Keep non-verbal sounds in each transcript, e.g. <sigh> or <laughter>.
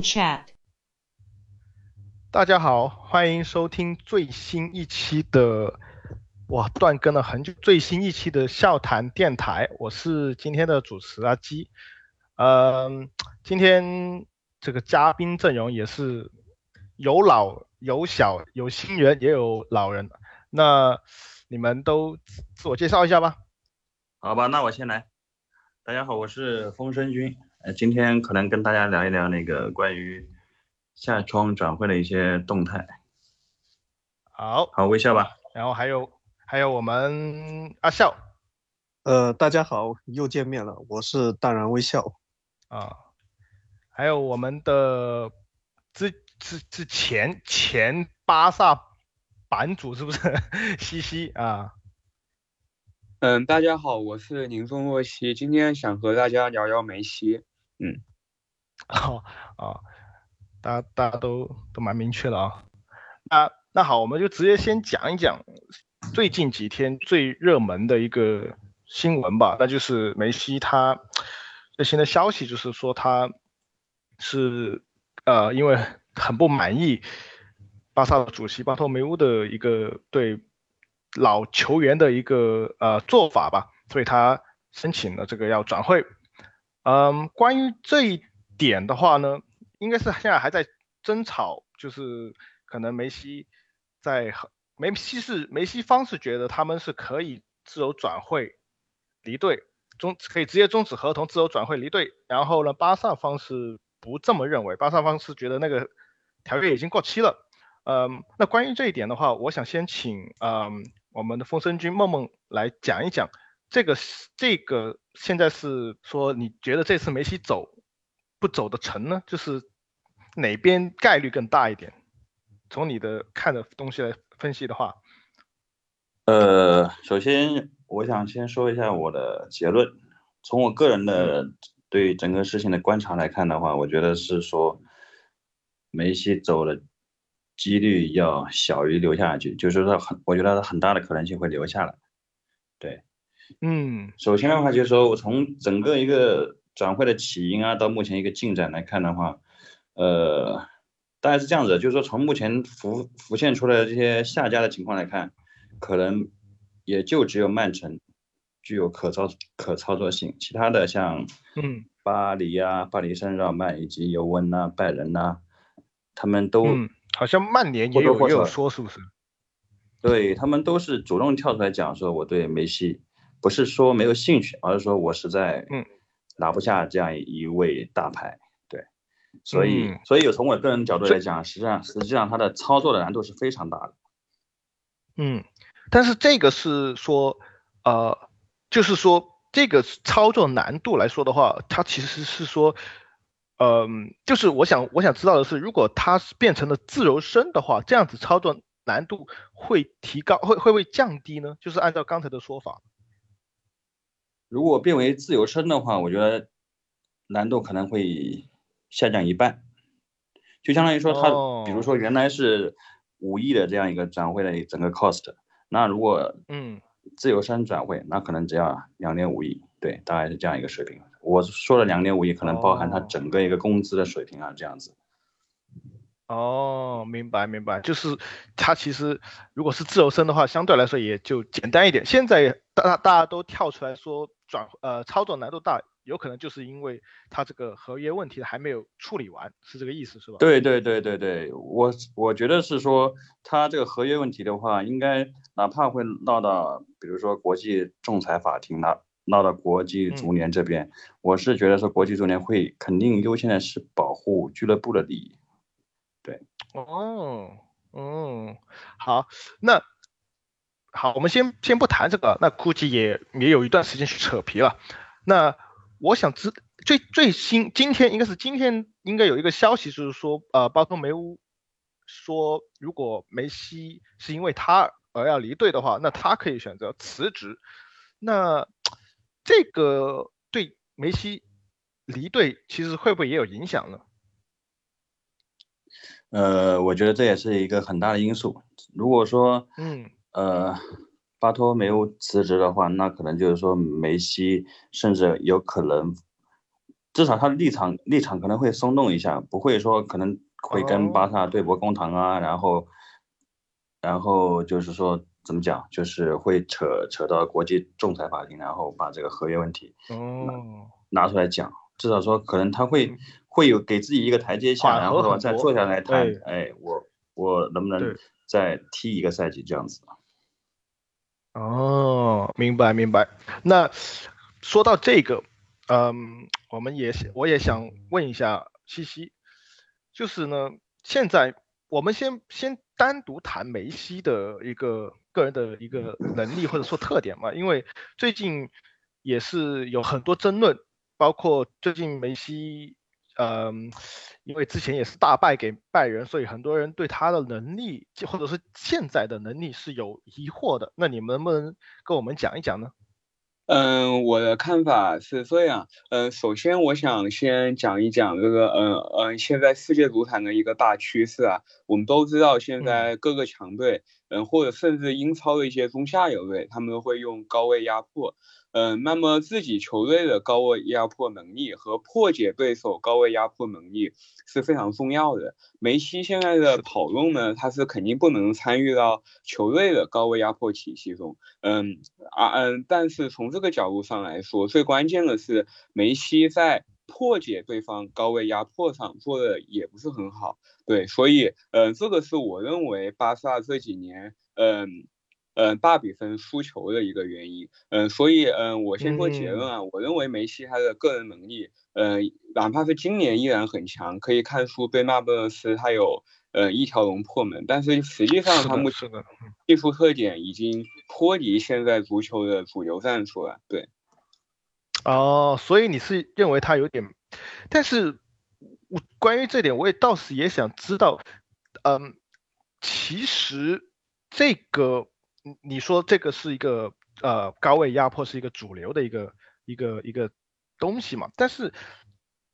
Chat。大家好，欢迎收听最新一期的，哇，断更了很久，最新一期的笑谈电台，我是今天的主持阿基。嗯，今天这个嘉宾阵容也是有老有小，有新人也有老人。那你们都自我介绍一下吧。好吧，那我先来。大家好，我是风声君。呃，今天可能跟大家聊一聊那个关于下窗转会的一些动态。好，好，微笑吧。然后还有还有我们阿笑。呃，大家好，又见面了，我是淡然微笑。啊，还有我们的之之之前前巴萨版主是不是 <laughs> 西西啊？嗯，大家好，我是宁松若曦，今天想和大家聊聊梅西。嗯，哦啊，大家大家都都蛮明确的啊。那那好，我们就直接先讲一讲最近几天最热门的一个新闻吧，那就是梅西他。最新的消息就是说，他是呃，因为很不满意巴萨的主席巴托梅乌的一个对老球员的一个呃做法吧，所以他申请了这个要转会。嗯，关于这一点的话呢，应该是现在还在争吵，就是可能梅西在梅西是梅西方是觉得他们是可以自由转会离队。终可以直接终止合同，自由转会离队。然后呢，巴萨方是不这么认为，巴萨方是觉得那个条约已经过期了。嗯，那关于这一点的话，我想先请嗯我们的风声君梦梦来讲一讲这个这个现在是说你觉得这次梅西走不走得成呢？就是哪边概率更大一点？从你的看的东西来分析的话，呃，首先。我想先说一下我的结论。从我个人的对整个事情的观察来看的话，我觉得是说梅西走的几率要小于留下去，就是说很，我觉得很大的可能性会留下来。对，嗯，首先的话就是说我从整个一个转会的起因啊，到目前一个进展来看的话，呃，大概是这样子，就是说从目前浮浮现出来的这些下家的情况来看，可能。也就只有曼城具有可操可操作性，其他的像嗯巴黎啊、巴黎圣日耳曼以及尤文呐、拜仁呐，他们都好像曼联也有也有说是不是？对他们都是主动跳出来讲说我对梅西不是说没有兴趣，而是说我实在嗯拿不下这样一位大牌，对，所以所以从我个人角度来讲，实际上实际上它的操作的难度是非常大的，嗯。但是这个是说，呃，就是说这个操作难度来说的话，它其实是说，嗯，就是我想我想知道的是，如果它是变成了自由身的话，这样子操作难度会提高，会会不会降低呢？就是按照刚才的说法，如果变为自由身的话，我觉得难度可能会下降一半，就相当于说它，比如说原来是五亿的这样一个转会的整个 cost。那如果嗯自由身转会，那可能只要两点五亿，对，大概是这样一个水平。我说了两点五亿，可能包含他整个一个工资的水平啊，这样子。哦，明白明白，就是他其实如果是自由身的话，相对来说也就简单一点。现在大大家都跳出来说转呃操作难度大。有可能就是因为他这个合约问题还没有处理完，是这个意思是吧？对对对对对，我我觉得是说他这个合约问题的话，应该哪怕会闹到，比如说国际仲裁法庭闹闹到国际足联这边，我是觉得说国际足联会肯定优先的是保护俱乐部的利益。对，哦，嗯，好，那好，我们先先不谈这个，那估计也也有一段时间去扯皮了，那。我想知最最新今天应该是今天应该有一个消息，就是说呃，巴托梅乌说，如果梅西是因为他而要离队的话，那他可以选择辞职。那这个对梅西离队其实会不会也有影响呢？呃，我觉得这也是一个很大的因素。如果说嗯呃。巴托梅乌辞职的话，那可能就是说梅西甚至有可能至少他的立场立场可能会松动一下，不会说可能会跟巴萨对簿公堂啊，然后然后就是说怎么讲，就是会扯扯到国际仲裁法庭，然后把这个合约问题哦拿出来讲。至少说可能他会会有给自己一个台阶下，然后的话再坐下来谈，哎，我我能不能再踢一个赛季这样子？哦，明白明白。那说到这个，嗯，我们也我也想问一下西西，就是呢，现在我们先先单独谈梅西的一个个人的一个能力或者说特点嘛，因为最近也是有很多争论，包括最近梅西。嗯，因为之前也是大败给拜仁，所以很多人对他的能力，或者是现在的能力是有疑惑的。那你们能不能跟我们讲一讲呢？嗯，我的看法是这样。嗯，首先我想先讲一讲这个，嗯嗯，现在世界足坛的一个大趋势啊。我们都知道，现在各个强队，嗯，或者甚至英超的一些中下游队，他们会用高位压迫。嗯，那么自己球队的高位压迫能力和破解对手高位压迫能力是非常重要的。梅西现在的跑动呢，他是肯定不能参与到球队的高位压迫体系中。嗯啊嗯，但是从这个角度上来说，最关键的是梅西在破解对方高位压迫上做的也不是很好。对，所以嗯，这个是我认为巴萨这几年嗯。嗯，大比分输球的一个原因。嗯，所以嗯，我先说结论啊。我认为梅西他的个人能力，嗯，哪怕是今年依然很强，可以看出贝纳贝斯他有呃一条龙破门。但是实际上他目前技术特点已经脱离现在足球的主流战术了。对。哦，所以你是认为他有点，但是我关于这点，我也倒是也想知道，嗯，其实这个。你说这个是一个呃高位压迫是一个主流的一个一个一个东西嘛？但是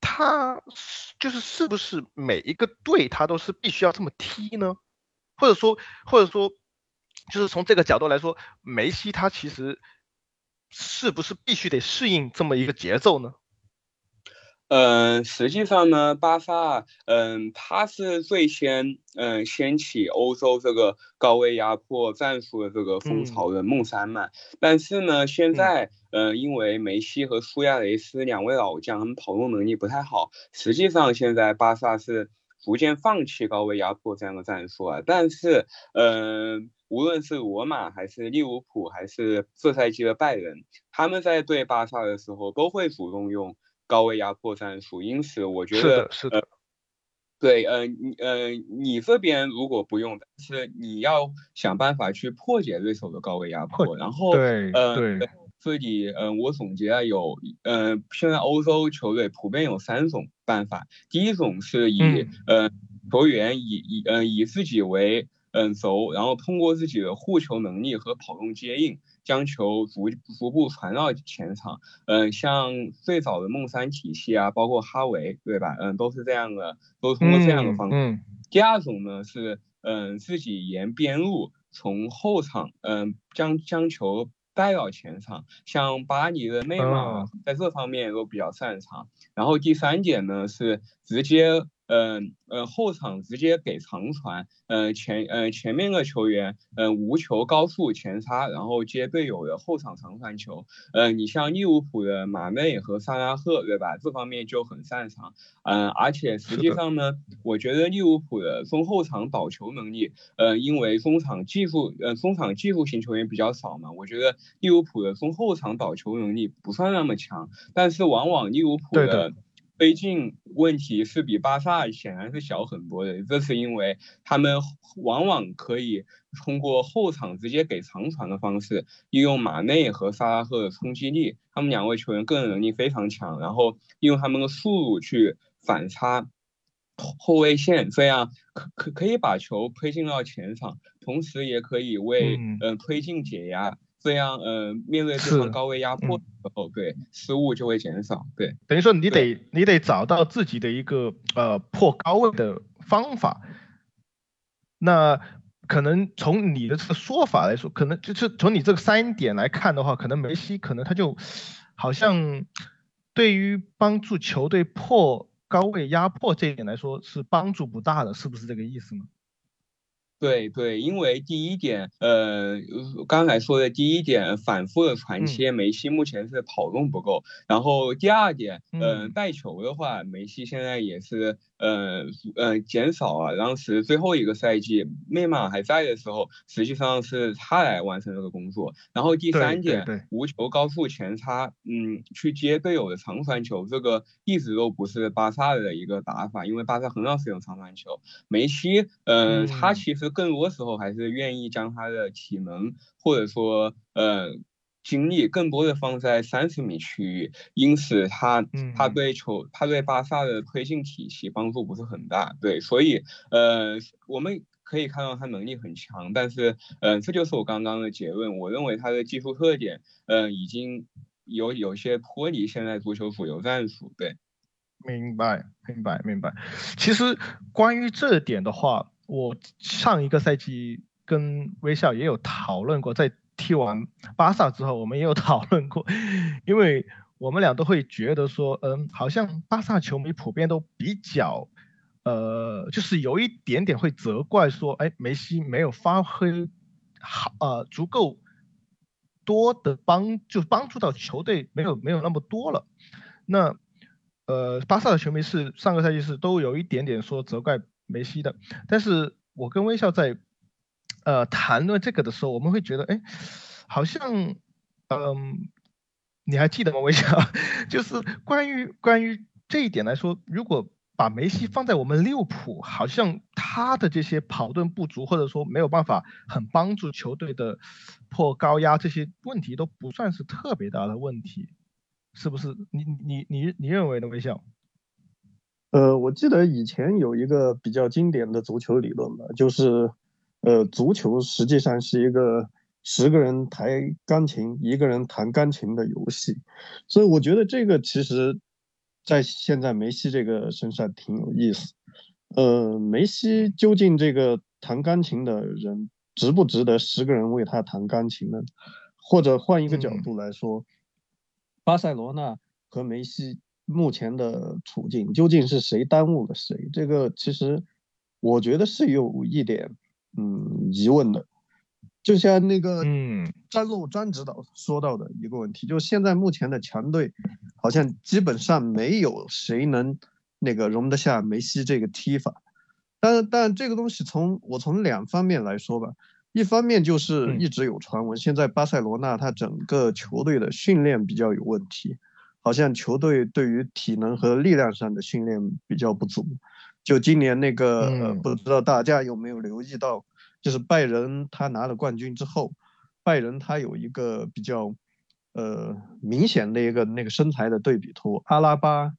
他就是是不是每一个队他都是必须要这么踢呢？或者说或者说就是从这个角度来说，梅西他其实是不是必须得适应这么一个节奏呢？嗯，实际上呢，巴萨，嗯，他是最先，嗯，掀起欧洲这个高位压迫战术的这个风潮的梦三嘛。但是呢，现在，嗯，因为梅西和苏亚雷斯两位老将，他们跑动能力不太好，实际上现在巴萨是逐渐放弃高位压迫这样的战术啊。但是，嗯，无论是罗马还是利物浦还是这赛季的拜仁，他们在对巴萨的时候都会主动用。高位压迫战术，因此我觉得是的，对，嗯，呃，你这边如果不用，但是你要想办法去破解对手的高位压迫，然后，对，嗯，这里，嗯，我总结了有，嗯，现在欧洲球队普遍有三种办法，第一种是以，嗯，球员以以，嗯，以自己为，嗯，轴，然后通过自己的护球能力和跑动接应。将球逐逐步传到前场，嗯，像最早的梦三体系啊，包括哈维，对吧？嗯，都是这样的，都通过这样的方式。第二种呢是，嗯，自己沿边路从后场，嗯，将将球带到前场，像巴黎的内马尔在这方面都比较擅长。然后第三点呢是直接。嗯呃，后场直接给长传，嗯前嗯前面的球员嗯无球高速前插，然后接队友的后场长传球。嗯，你像利物浦的马内和萨拉赫，对吧？这方面就很擅长。嗯，而且实际上呢，我觉得利物浦的中后场保球能力，嗯，因为中场技术，呃，中场技术型球员比较少嘛，我觉得利物浦的中后场保球能力不算那么强，但是往往利物浦的。推进问题是比巴萨显然是小很多的，这是因为他们往往可以通过后场直接给长传的方式，利用马内和萨拉赫的冲击力，他们两位球员个人能力非常强，然后利用他们的速度去反差后卫线，这样可可可以把球推进到前场，同时也可以为嗯推进解压。这样，呃，面对对方高位压迫的时候，对失误就会减少。对，等于说你得你得找到自己的一个呃破高位的方法。那可能从你的这个说法来说，可能就是从你这个三点来看的话，可能梅西可能他就好像对于帮助球队破高位压迫这一点来说是帮助不大的，是不是这个意思呢？对对，因为第一点，呃，刚才说的第一点，反复的传切，梅西目前是跑动不够。然后第二点，呃，带球的话，梅西现在也是。呃呃，减少啊！当时最后一个赛季，内马尔还在的时候，实际上是他来完成这个工作。然后第三点，无球高速前插，嗯，去接队友的长传球，这个一直都不是巴萨的一个打法，因为巴萨很少使用长传球。梅西，呃，他其实更多时候还是愿意将他的体能，或者说，呃。精力更多的放在三十米区域，因此他他对球他对巴萨的推进体系帮助不是很大，对，所以呃我们可以看到他能力很强，但是嗯这就是我刚刚的结论，我认为他的技术特点嗯已经有有些脱离现在足球主流战术，对，明白明白明白，其实关于这点的话，我上一个赛季跟微笑也有讨论过，在。踢完巴萨之后，我们也有讨论过，因为我们俩都会觉得说，嗯，好像巴萨球迷普遍都比较，呃，就是有一点点会责怪说，哎，梅西没有发挥好，呃，足够多的帮，就帮助到球队没有没有那么多了。那，呃，巴萨的球迷是上个赛季是都有一点点说责怪梅西的，但是我跟微笑在。呃，谈论这个的时候，我们会觉得，哎，好像，嗯，你还记得吗？微笑，<laughs> 就是关于关于这一点来说，如果把梅西放在我们利物浦，好像他的这些跑动不足，或者说没有办法很帮助球队的破高压这些问题，都不算是特别大的问题，是不是？你你你你认为的？微笑？呃，我记得以前有一个比较经典的足球理论吧，就是。呃，足球实际上是一个十个人弹钢琴，一个人弹钢琴的游戏，所以我觉得这个其实，在现在梅西这个身上挺有意思。呃，梅西究竟这个弹钢琴的人值不值得十个人为他弹钢琴呢？或者换一个角度来说，巴塞罗那和梅西目前的处境究竟是谁耽误了谁？这个其实我觉得是有一点。嗯，疑问的，就像那个嗯，张路张指导说到的一个问题，就是现在目前的强队，好像基本上没有谁能那个容得下梅西这个踢法。但但这个东西从我从两方面来说吧，一方面就是一直有传闻，现在巴塞罗那他整个球队的训练比较有问题，好像球队对于体能和力量上的训练比较不足。就今年那个，呃，不知道大家有没有留意到，就是拜仁他拿了冠军之后，拜仁他有一个比较，呃，明显的一个那个身材的对比图，阿拉巴，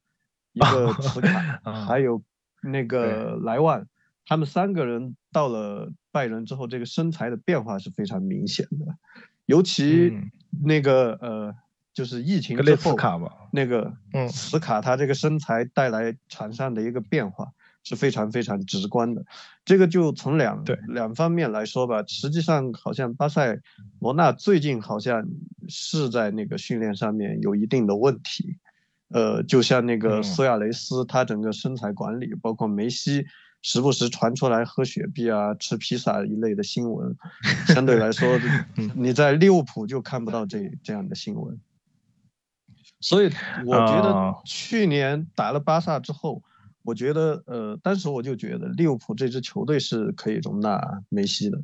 一个 <laughs> 茨卡，还有那个莱万，他们三个人到了拜仁之后，这个身材的变化是非常明显的，尤其那个呃，就是疫情之后，那个茨卡他这个身材带来场上的一个变化。是非常非常直观的，这个就从两两方面来说吧。实际上，好像巴塞罗那最近好像是在那个训练上面有一定的问题。呃，就像那个苏亚雷斯，他整个身材管理，包括梅西，时不时传出来喝雪碧啊、吃披萨一类的新闻，相对来说，<laughs> 你在利物浦就看不到这这样的新闻。所以，<laughs> 我觉得去年打了巴萨之后。我觉得，呃，当时我就觉得利物浦这支球队是可以容纳梅西的，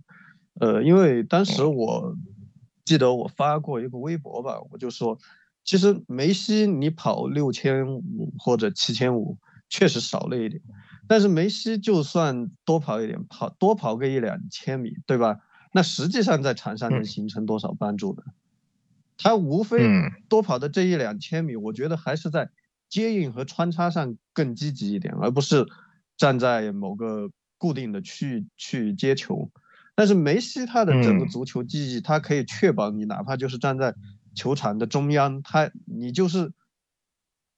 呃，因为当时我记得我发过一个微博吧，我就说，其实梅西你跑六千五或者七千五确实少了一点，但是梅西就算多跑一点，跑多跑个一两千米，对吧？那实际上在场上能形成多少帮助呢？他无非多跑的这一两千米，我觉得还是在。接应和穿插上更积极一点，而不是站在某个固定的区域去接球。但是梅西他的整个足球记忆，他可以确保你哪怕就是站在球场的中央，他你就是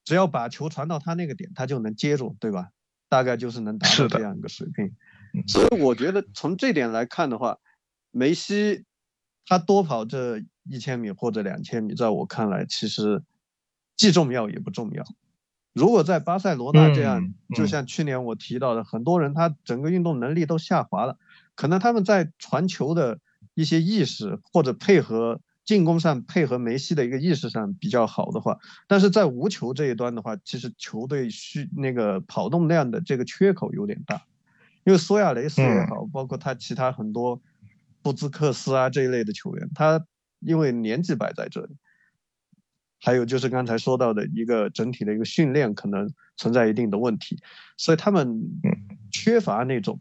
只要把球传到他那个点，他就能接住，对吧？大概就是能达到这样一个水平。所以我觉得从这点来看的话，梅西他多跑这一千米或者两千米，在我看来其实。既重要也不重要。如果在巴塞罗那这样，就像去年我提到的，很多人他整个运动能力都下滑了，可能他们在传球的一些意识或者配合进攻上配合梅西的一个意识上比较好的话，但是在无球这一端的话，其实球队需那个跑动量的这个缺口有点大，因为苏亚雷斯也好，包括他其他很多布兹克斯啊这一类的球员，他因为年纪摆在这里。还有就是刚才说到的一个整体的一个训练可能存在一定的问题，所以他们缺乏那种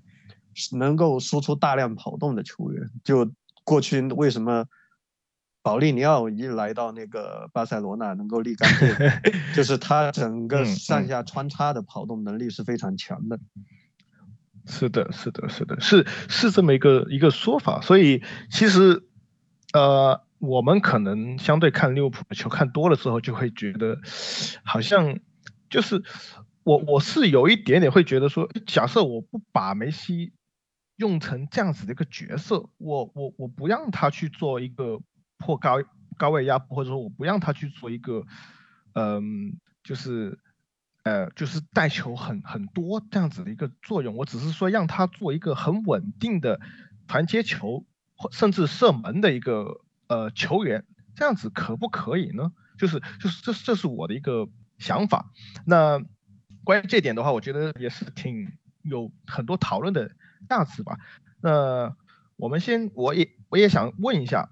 能够输出大量跑动的球员。就过去为什么保利尼奥一来到那个巴塞罗那能够立竿见影，<laughs> 就是他整个上下穿插的跑动能力是非常强的。是的，是的，是的，是是这么一个一个说法。所以其实，呃。我们可能相对看利物浦的球看多了之后，就会觉得，好像就是我我是有一点点会觉得说，假设我不把梅西用成这样子的一个角色，我我我不让他去做一个破高高位压迫，或者说我不让他去做一个，嗯，就是呃就是带球很很多这样子的一个作用，我只是说让他做一个很稳定的传接球或甚至射门的一个。呃，球员这样子可不可以呢？就是就是这这是我的一个想法。那关于这点的话，我觉得也是挺有很多讨论的价值吧。那我们先，我也我也想问一下，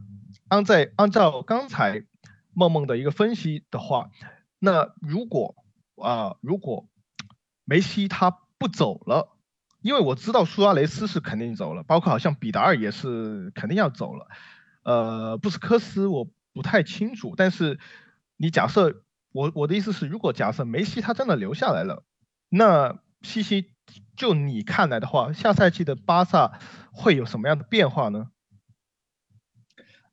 按在按照刚才梦梦的一个分析的话，那如果啊如果梅西他不走了，因为我知道苏亚雷斯是肯定走了，包括好像比达尔也是肯定要走了。呃，布斯科斯我不太清楚，但是你假设我我的意思是，如果假设梅西他真的留下来了，那西西就你看来的话，下赛季的巴萨会有什么样的变化呢？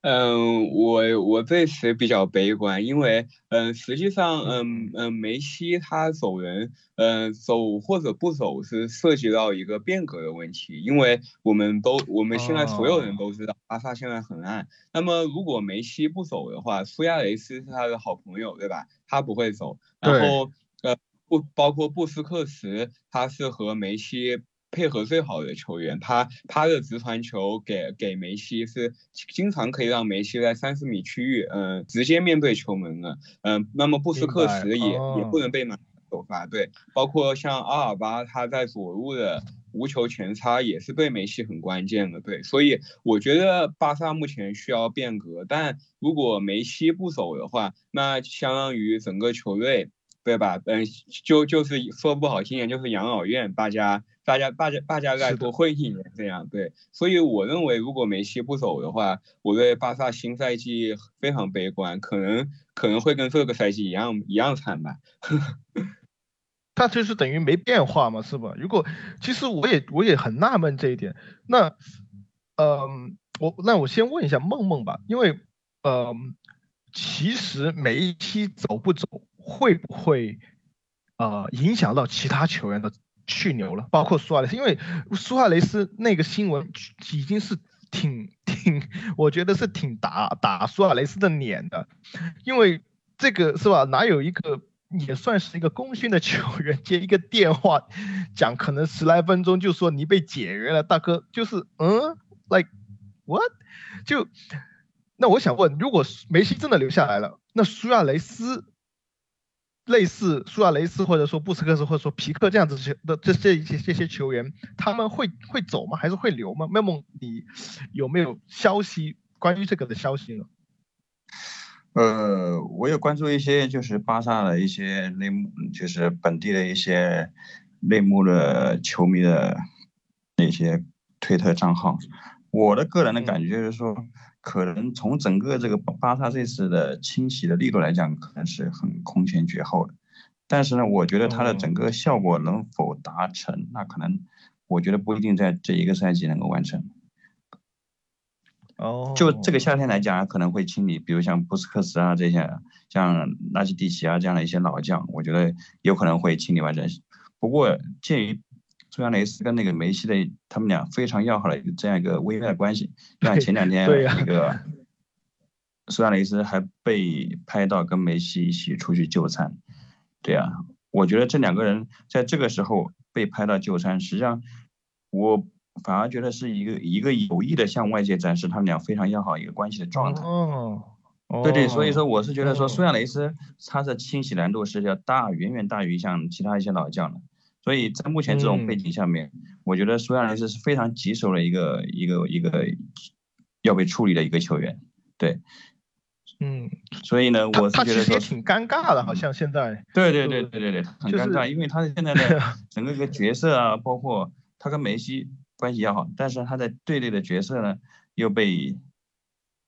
嗯，我我对此比较悲观，因为嗯，实际上嗯嗯，梅西他走人，嗯，走或者不走是涉及到一个变革的问题，因为我们都我们现在所有人都知道巴萨现在很烂，那么如果梅西不走的话，苏亚雷斯是他的好朋友，对吧？他不会走，然后呃不包括布斯克茨，他是和梅西。配合最好的球员，他他的直传球给给梅西是经常可以让梅西在三十米区域，嗯，直接面对球门的，嗯，那么布斯克茨也也不能被马首发，对，包括像阿尔巴他在左路的无球前插也是对梅西很关键的，对，所以我觉得巴萨目前需要变革，但如果梅西不走的话，那相当于整个球队。对吧？嗯，就就是说不好听点，就是养老院，大家大家大家大家再多混一年这样。对，所以我认为，如果梅西不走的话，我对巴萨新赛季非常悲观，可能可能会跟这个赛季一样一样惨吧。<laughs> 他就是等于没变化嘛，是吧？如果其实我也我也很纳闷这一点。那，嗯，我那我先问一下梦梦吧，因为，嗯，其实梅西走不走？会不会呃影响到其他球员的去留了？包括苏亚雷斯，因为苏亚雷斯那个新闻已经是挺挺，我觉得是挺打打苏亚雷斯的脸的，因为这个是吧？哪有一个也算是一个功勋的球员接一个电话讲可能十来分钟就说你被解约了，大哥就是嗯，like what？就那我想问，如果梅西真的留下来了，那苏亚雷斯？类似苏亚雷斯或者说布斯克斯或者说皮克这样子的这这一些这些球员，他们会会走吗？还是会留吗？麦梦，你有没有消息关于这个的消息呢？呃，我有关注一些就是巴萨的一些内幕，就是本地的一些内幕的球迷的那些推特账号。我的个人的感觉就是说。可能从整个这个巴萨这次的清洗的力度来讲，可能是很空前绝后的。但是呢，我觉得它的整个效果能否达成，那可能我觉得不一定在这一个赛季能够完成。哦，就这个夏天来讲，可能会清理，比如像布斯克茨啊这些，像拉基蒂奇啊这样的一些老将，我觉得有可能会清理完成。不过鉴于苏亚雷斯跟那个梅西的他们俩非常要好的这样一个微妙的关系，像前两天那个苏亚雷斯还被拍到跟梅西一起出去就餐，对啊，我觉得这两个人在这个时候被拍到就餐，实际上我反而觉得是一个一个有意的向外界展示他们俩非常要好一个关系的状态。哦，对对，所以说哦我是觉得说哦苏亚雷斯他的清洗难度是要大远远大于像其他一些老将的，所以在目前这种背嗯。景下面，我觉得苏亚雷斯是非常棘手的一个一个一个要被处理的一个球员。对，嗯，所以呢，我是觉得说，挺尴尬的，好像现在，对对对对对对，很就是尴尬，因为他现在的 <laughs> 整个一个角色啊，包括他跟梅西关系要好，但是他在队内的角色呢又被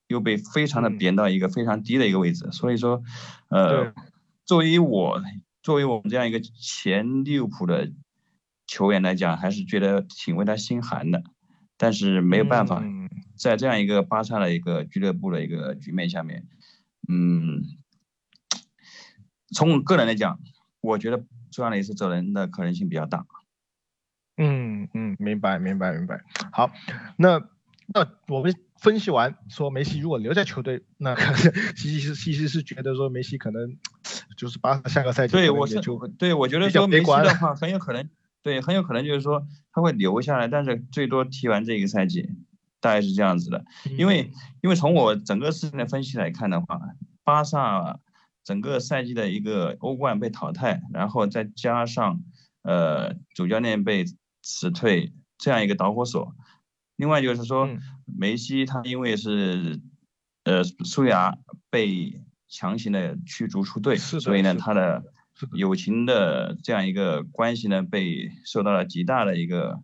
又被非常的嗯。贬到一个非常低的一个位置，所以说，呃，作为我作为我们这样一个前利物浦的球员来讲，还是觉得挺为他心寒的，但是没有办法，嗯在这样一个巴萨的一个俱乐部的一个局面下面，嗯，从我个人来讲，我觉得苏亚雷斯走人的可能性比较大。嗯嗯，明白明白明白。好，那那我们分析完说梅西如果留在球队，那可 <laughs> 能其实是西西是觉得说梅西可能就是巴萨下个赛季对，我是对我觉得说梅西的话很有可能，对，很有可能就是说他会留下来，但是最多踢完这一个赛季，大概是这样子的。因为因为从我整个事情的分析来看的话，巴萨整个赛季的一个欧冠被淘汰，然后再加上呃主教练被辞退这样一个导火索，另外就是说嗯。梅西他因为是呃苏牙被强行的驱逐出队，是所以呢他的友情的这样一个关系呢被受到了极大的一个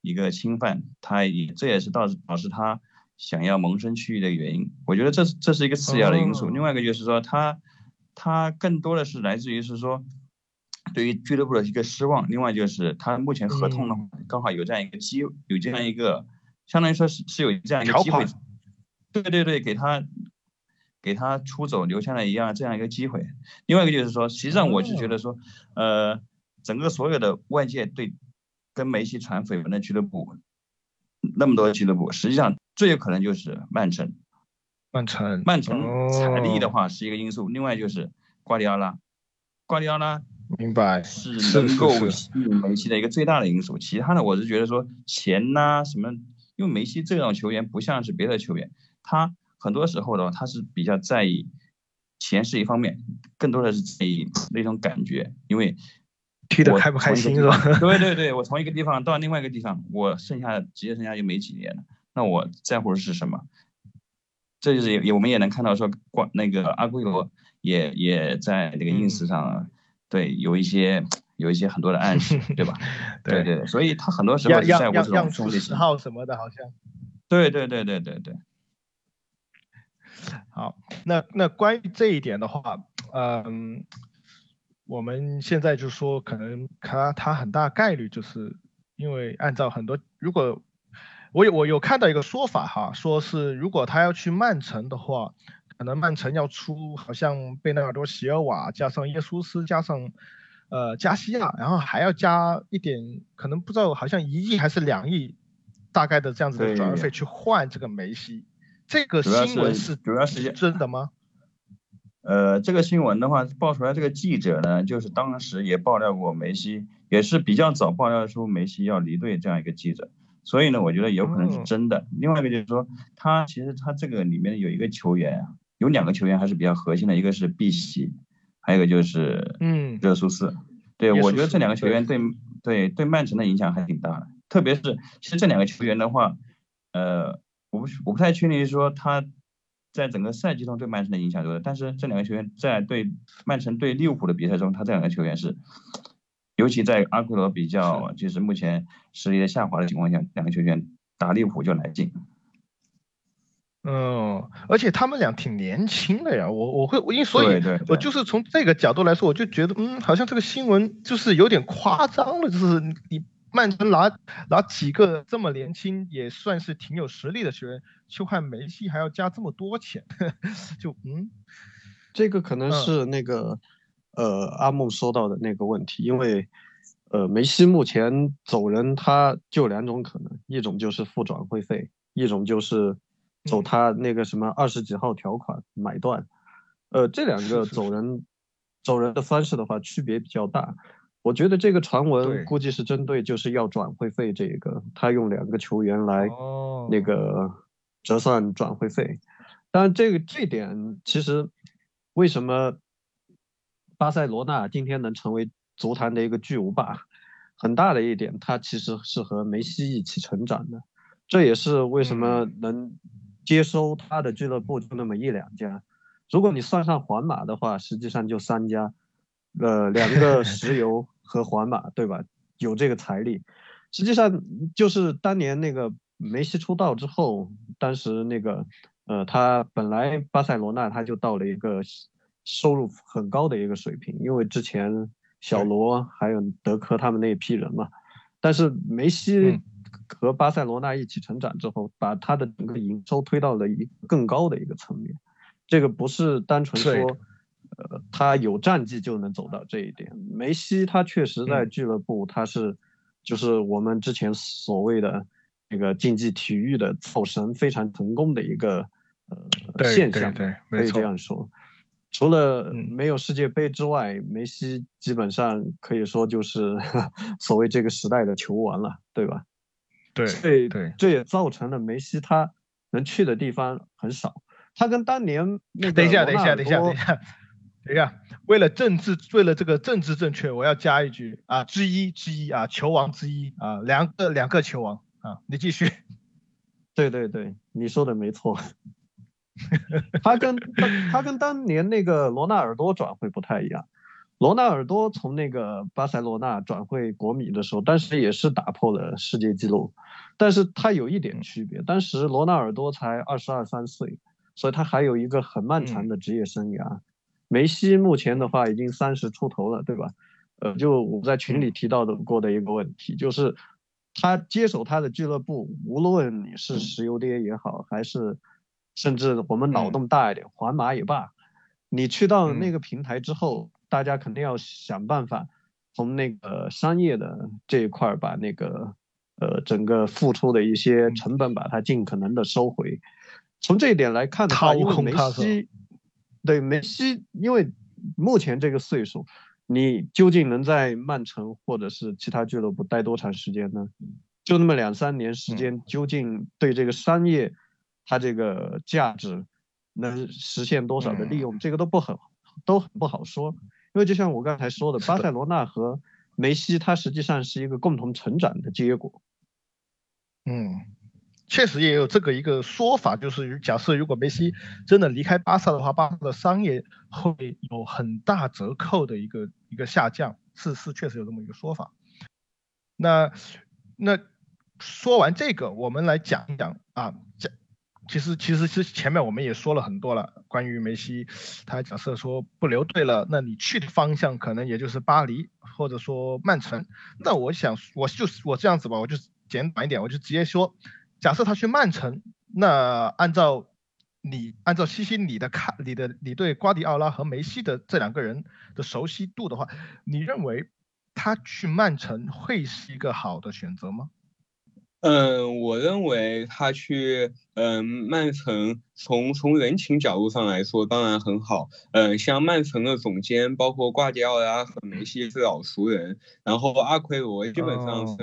一个侵犯，他也这也是导致导致他想要萌生区域的原因。我觉得这是这是一个次要的因素。哦。另外一个就是说他他更多的是来自于是说对于俱乐部的一个失望，另外就是他目前合同的话嗯刚好有这样一个机有这样一个相当于说是是有这样一个机会，对对对，给他给他出走留下了一样这样一个机会。另外一个就是说，实际上我是觉得说，呃，整个所有的外界对跟梅西传绯闻的俱乐部，那么多俱乐部，实际上最有可能就是曼城。曼城曼城财力的哦话是一个因素，另外就是瓜迪奥拉，瓜迪奥拉明白是是能够吸引梅西的一个最大的因素。其他的我是觉得说钱呐、什么，因为梅西这种球员不像是别的球员，他很多时候的话他是比较在意钱是一方面，更多的是在意那种感觉，因为我踢得开不开心是吧？<laughs> 对对对，我从一个地方到另外一个地方，我剩下职业生涯就没几年了，那我在乎的是什么？这就是也也我们也能看到说，关那个阿圭罗也也在那个嗯 ins 上，对有一些有一些很多的暗示，对吧？<laughs> 对对，所以他很多时候在乎这种。号什么的，好像。对对对对对对，好，那那关于这一点的话，嗯，我们现在就说，可能他他很大概率就是因为按照很多，如果我有我有看到一个说法哈，说是如果他要去曼城的话，可能曼城要出好像贝纳尔多、席尔瓦加上耶稣斯加上呃加西亚，然后还要加一点，可能不知道好像一亿还是两亿大概的这样子的转会费去换这个梅西。这个新闻是主要是真的吗？呃，这个新闻的话爆出来，这个记者呢，就是当时也爆料过梅西，也是比较早爆料出梅西要离队这样一个记者，所以呢，我觉得有可能是哦真的。另外一个就是说，他其实他这个里面有一个球员啊，有两个球员还是比较核心的，一个是碧玺，还有一个就是嗯热苏斯。对，我觉得这两个球员对对对曼城的影响还挺大的，特别是其实这两个球员的话，呃，我不我不太确定说他在整个赛季中对曼城的影响多大，但是这两个球员在对曼城对利物浦的比赛中，他这两个球员是，尤其在阿奎罗比较就是目前实力的下滑的情况下，两个球员打利物浦就来劲。嗯，而且他们俩挺年轻的呀，我我会我因为所以我就是从这个角度来说，我就觉得嗯，好像这个新闻就是有点夸张了，就是你你曼城拿拿几个这么年轻也算是挺有实力的球员去换梅西，还要加这么多钱，<laughs> 就嗯。这个可能嗯。是那个、呃阿木说到的那个问题，因为呃梅西目前走人，他就两种可能，一种就是付转会费，一种就是走他那个什么二十几号条款买断，呃，这两个走人走人的方式的话区别比较大。我觉得这个传闻估计是针对就是要转会费这个，他用两个球员来那个折算转会费。当然，这个这点其实为什么巴塞罗那今天能成为足坛的一个巨无霸，很大的一点，他其实是和梅西一起成长的。这也是为什么能接收他的俱乐部就那么一两家。如果你算上皇马的话，实际上就三家，呃，两个石油。和皇马对吧？有这个财力，实际上就是当年那个梅西出道之后，当时那个呃，他本来巴塞罗那他就到了一个收入很高的一个水平，因为之前小罗还有德科他们那一批人嘛。但是梅西和巴塞罗那一起成长之后，把他的整个营收推到了一更高的一个层面。这个不是单纯说。呃，他有战绩就能走到这一点。梅西他确实在俱乐部，他是就是我们之前所谓的那个竞技体育的造神，非常成功的一个呃现象，对，可以这样说。除了没有世界杯之外，梅西基本上可以说就是 <laughs> 所谓这个时代的球王了，对吧？对，对对，这也造成了梅西他能去的地方很少。他跟当年那个等一下，等一下，等一下，等一下。等一下，为了政治，为了这个政治正确，我要加一句啊，之一之一啊，球王之一啊，两个两个球王啊，你继续。<laughs> 对对对，你说的没错。<laughs> 他跟他跟当年那个罗纳尔多转会不太一样，罗纳尔多从那个巴塞罗那转会国米的时候，当时也是打破了世界纪录，但是他有一点区别，当时罗纳尔多才二十二三岁，所以他还有一个很漫长的职业生涯。梅西目前的话已经三十出头了，对吧？呃，就我在群里提到的过的一个问题，就是他接手他的俱乐部，无论你是石油爹也好，还是甚至我们脑洞大一点，皇马也罢，你去到那个平台之后，大家肯定要想办法从那个商业的这一块把那个呃整个付出的一些成本把它尽可能的收回。从这一点来看的话，因为梅西。对梅西，因为目前这个岁数，你究竟能在曼城或者是其他俱乐部待多长时间呢？就那么两三年时间，究竟对这个商业，它这个价值能实现多少的利用，这个都不很都很不好说。因为就像我刚才说的，<laughs> 巴塞罗那和梅西，它实际上是一个共同成长的结果。嗯。确实也有这个一个说法，就是假设如果梅西真的离开巴萨的话，巴萨的商业会有很大折扣的一个一个下降，是是确实有这么一个说法。那那说完这个，我们来讲一讲啊，讲其实其实是前面我们也说了很多了，关于梅西，他假设说不留队了，那你去的方向可能也就是巴黎或者说曼城。那我想我就是我这样子吧，我就简短一点，我就直接说。假设他去曼城，那按照你按照西西你的看，你的你对瓜迪奥拉和梅西的这两个人的熟悉度的话，你认为他去曼城会是一个好的选择吗？嗯，我认为他去嗯曼城，从从人情角度上来说，当然很好。嗯，像曼城的总监，包括瓜迪奥拉和梅西是老熟人，然后阿奎罗基本上是。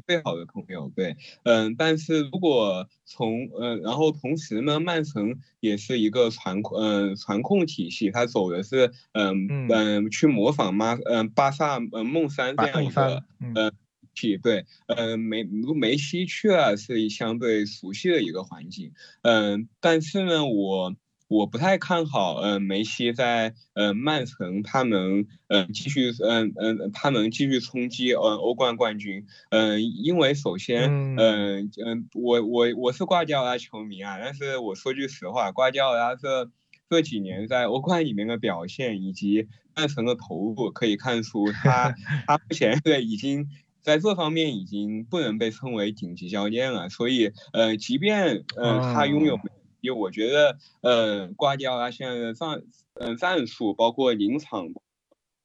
最好的朋友，对，嗯，但是如果从，嗯，然后同时呢，曼城也是一个传控，嗯，传控体系，他走的是，嗯。嗯，去模仿马，嗯，巴萨，嗯，梦三这样一个，嗯，体，对，嗯，梅梅西去了是相对熟悉的一个环境，嗯，但是呢，我。我不太看好，嗯，梅西在，呃，曼城他能，呃，继续，嗯嗯，他能继续冲击，呃，欧冠冠军，嗯，因为首先，嗯。嗯，我我我是瓜迪奥拉球迷啊，但是我说句实话，瓜迪奥拉这这几年在欧冠里面的表现以及曼城的投入，可以看出他 <laughs> 他目前对已经在这方面已经不能被称为顶级教练了，所以，呃，即便，呃，他拥有。因为我觉得，呃，瓜迪奥拉现在的战，嗯，战术包括临场，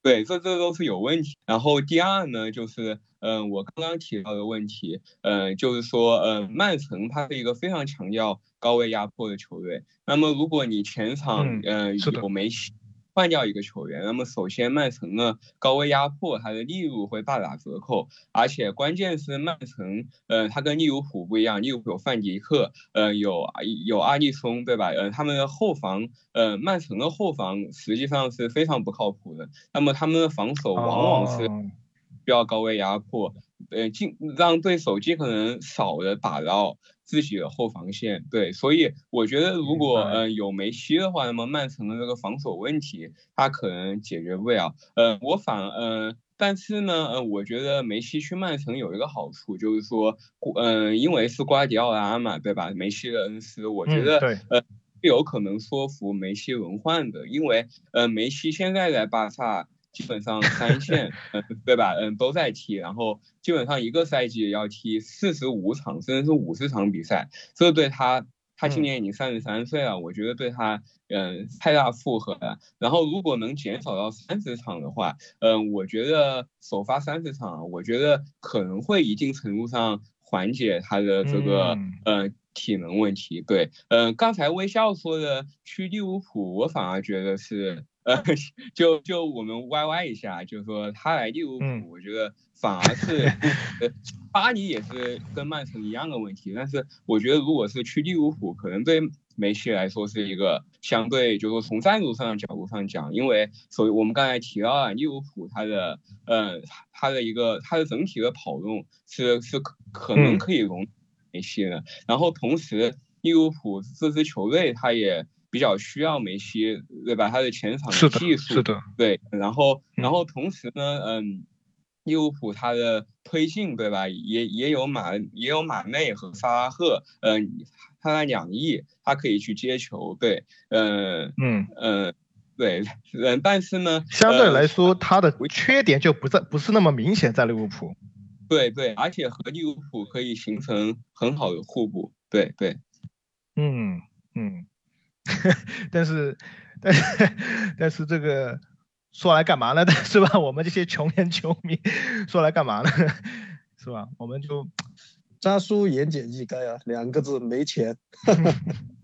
对，这这都是有问题。然后第二呢，就是嗯，我刚刚提到的问题，嗯，就是说，嗯，曼城它是一个非常强调高位压迫的球队。那么如果你前场嗯有梅西。换掉一个球员，那么首先曼城的高位压迫，它的力度会大打折扣，而且关键是曼城，呃，它跟利物浦不一样，利物浦有范迪克，呃，有有阿利松，对吧？呃，他们的后防，呃，曼城的后防实际上是非常不靠谱的，那么他们的防守往往是需要高位压迫。呃，尽让对手尽可能少的打到自己的后防线，对，所以我觉得如果呃有梅西的话，那么曼城的这个防守问题他可能解决不了。呃，我反呃，但是呢，呃，我觉得梅西去曼城有一个好处，就是说，嗯，因为是瓜迪奥拉嘛，对吧？梅西的恩师，我觉得呃有可能说服梅西轮换的，因为呃梅西现在在巴萨。基本上三线，嗯，对吧？嗯，都在踢，然后基本上一个赛季要踢四十五场，甚至是五十场比赛，这对他，他今年已经三十三岁了，我觉得对他，嗯，太大负荷了。然后如果能减少到三十场的话，嗯，我觉得首发三十场，我觉得可能会一定程度上缓解他的这个，嗯，体能问题。对，嗯，刚才微笑说的去利物浦，我反而觉得是。<laughs> 呃，就就我们 Y Y 一下，就是说他来利物浦，我觉得反而是，呃，巴黎也是跟曼城一样的问题，但是我觉得如果是去利物浦，可能对梅西来说是一个相对，就是说从战术上的角度上讲，因为所以我们刚才提到了利物浦它的，呃，它的一个它的整体的跑动是是可可能可以容梅西的，然后同时利物浦这支球队它也。比较需要梅西，对吧？他的前场的技术，是的，对。然后，然后同时呢，嗯，利物浦他的推进，对吧？也也有马，也有马内和萨拉赫，嗯，他在两翼，他可以去接球，对，嗯嗯嗯，对，嗯，但是呢，相对来说，他的缺点就不在，不是那么明显，在利物浦。对对，而且和利物浦可以形成很好的互补，对对，嗯嗯。<laughs> 但是，但是，<laughs> 但是这个说来干嘛呢？<laughs> 是吧？我们这些穷人球迷说来干嘛呢？是吧？我们就 <tsk> 渣叔言简意赅啊，两个字：没钱。